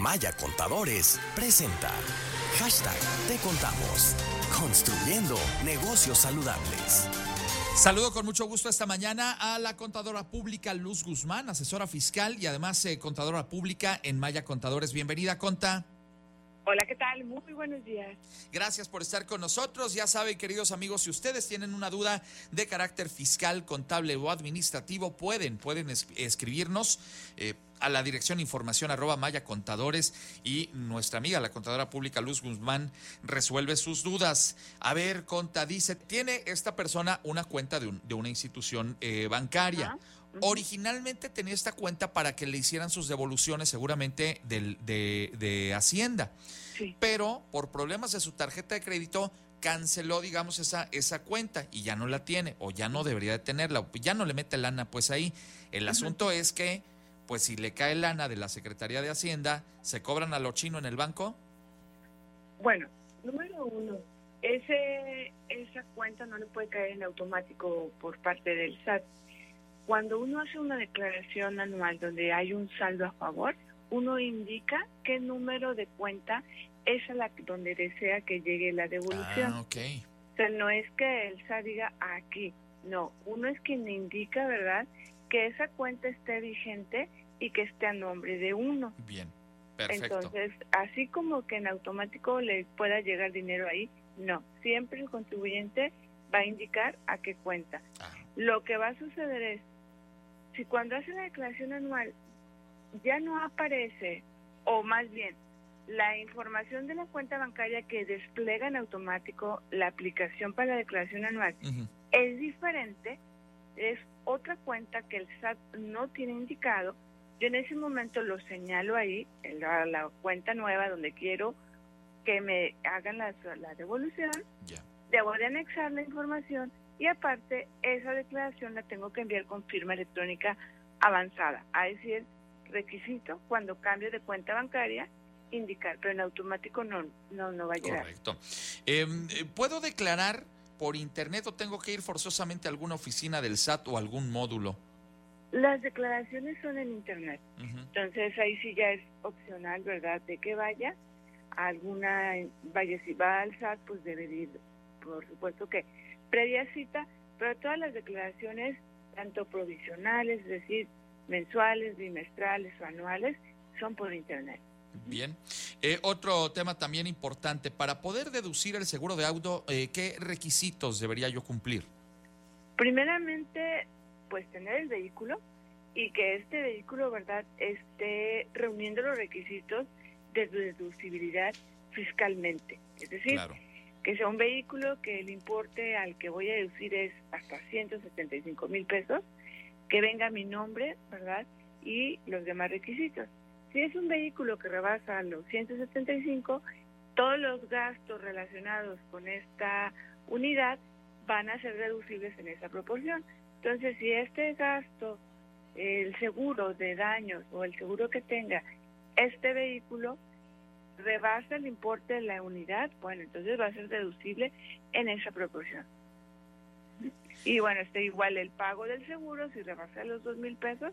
Maya Contadores presenta hashtag Te Contamos, construyendo negocios saludables. Saludo con mucho gusto esta mañana a la contadora pública Luz Guzmán, asesora fiscal y además eh, contadora pública en Maya Contadores. Bienvenida, Conta. Hola, ¿qué tal? Muy buenos días. Gracias por estar con nosotros. Ya saben, queridos amigos, si ustedes tienen una duda de carácter fiscal, contable o administrativo, pueden, pueden escribirnos. Eh, a la dirección información arroba Maya Contadores y nuestra amiga, la contadora pública Luz Guzmán, resuelve sus dudas. A ver, Conta, dice, tiene esta persona una cuenta de, de una institución eh, bancaria. Originalmente tenía esta cuenta para que le hicieran sus devoluciones seguramente del, de, de, Hacienda, pero por problemas de su tarjeta de crédito canceló, digamos, esa, esa cuenta y ya no la tiene o ya no debería de tenerla, ya no le mete lana pues ahí. El asunto es que, pues si le cae lana de la Secretaría de Hacienda, ¿se cobran a lo chino en el banco? Bueno, número uno, ese, esa cuenta no le puede caer en automático por parte del SAT cuando uno hace una declaración anual donde hay un saldo a favor, uno indica qué número de cuenta es a la donde desea que llegue la devolución. Ah, O sea, no es que el SAT diga aquí, no, uno es quien indica, ¿verdad?, que esa cuenta esté vigente y que esté a nombre de uno. Bien, perfecto. Entonces, así como que en automático le pueda llegar dinero ahí, no, siempre el contribuyente va a indicar a qué cuenta. Ah. Lo que va a suceder es si cuando hace la declaración anual ya no aparece, o más bien, la información de la cuenta bancaria que despliega en automático la aplicación para la declaración anual es diferente, es otra cuenta que el SAT no tiene indicado, yo en ese momento lo señalo ahí, en la, cuenta nueva donde quiero que me hagan la, devolución, debo de anexar la información y aparte esa declaración la tengo que enviar con firma electrónica avanzada, a decir, requisito cuando cambie de cuenta bancaria indicar, pero en automático no, no, no va a llegar. Correcto. Em, eh, ¿Puedo declarar por internet o tengo que ir forzosamente a alguna oficina del SAT o algún módulo? Las declaraciones son en internet, entonces ahí sí ya es opcional, ¿verdad? De que vaya a alguna, vaya si va al SAT, pues debe ir, por supuesto que previa cita, pero todas las declaraciones, tanto provisionales, es decir, mensuales, bimestrales o anuales, son por Internet. Bien. Eh, otro tema también importante, para poder deducir el seguro de auto, eh, ¿qué requisitos debería yo cumplir? Primeramente, pues tener el vehículo y que este vehículo, ¿verdad?, esté reuniendo los requisitos de deducibilidad fiscalmente. Es decir, que sea un vehículo que el importe al que voy a deducir es hasta 175 mil pesos, que venga mi nombre, ¿verdad? Y los demás requisitos. Si es un vehículo que rebasa los 175, todos los gastos relacionados con esta unidad van a ser deducibles en esa proporción. Entonces, si este gasto, el seguro de daños o el seguro que tenga este vehículo, rebasa el importe de la unidad, bueno, entonces va a ser deducible en esa proporción. Y bueno, este igual el pago del seguro, si rebasa los dos mil pesos,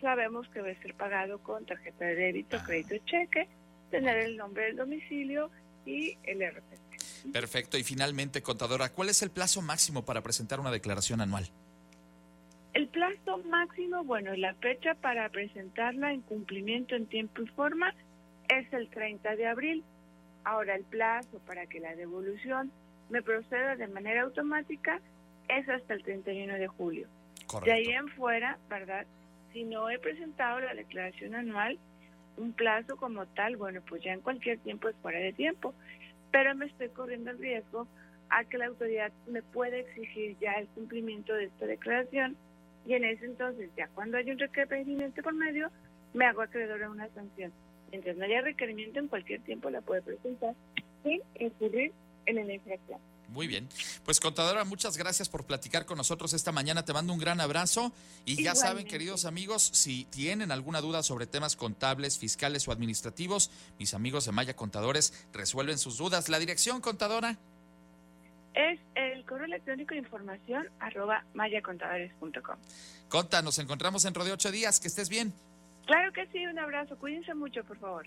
sabemos que va a ser pagado con tarjeta de débito, ah. crédito, cheque, tener el nombre del domicilio y el RPT. Perfecto. Y finalmente, contadora, ¿cuál es el plazo máximo para presentar una declaración anual? El plazo máximo, bueno, la fecha para presentarla en cumplimiento en tiempo y forma es el 30 de abril. Ahora el plazo para que la devolución me proceda de manera automática es hasta el 31 de julio. De ahí en fuera, ¿verdad? Si no he presentado la declaración anual, un plazo como tal, bueno, pues ya en cualquier tiempo es fuera de tiempo, pero me estoy corriendo el riesgo a que la autoridad me pueda exigir ya el cumplimiento de esta declaración y en ese entonces, ya cuando hay un requerimiento por medio, me hago acreedor a una sanción. Mientras no haya requerimiento, en cualquier tiempo la puede presentar sin incurrir en la infracción. Muy bien. Pues contadora, muchas gracias por platicar con nosotros esta mañana. Te mando un gran abrazo y ya saben, queridos amigos, si tienen alguna duda sobre temas contables, fiscales o administrativos, mis amigos de Maya Contadores resuelven sus dudas. La dirección, contadora. Es el correo electrónico de información arroba mayacontadores.com. Conta, nos encontramos dentro de ocho días. Que estés bien. Claro que sí, un abrazo. Cuídense mucho, por favor.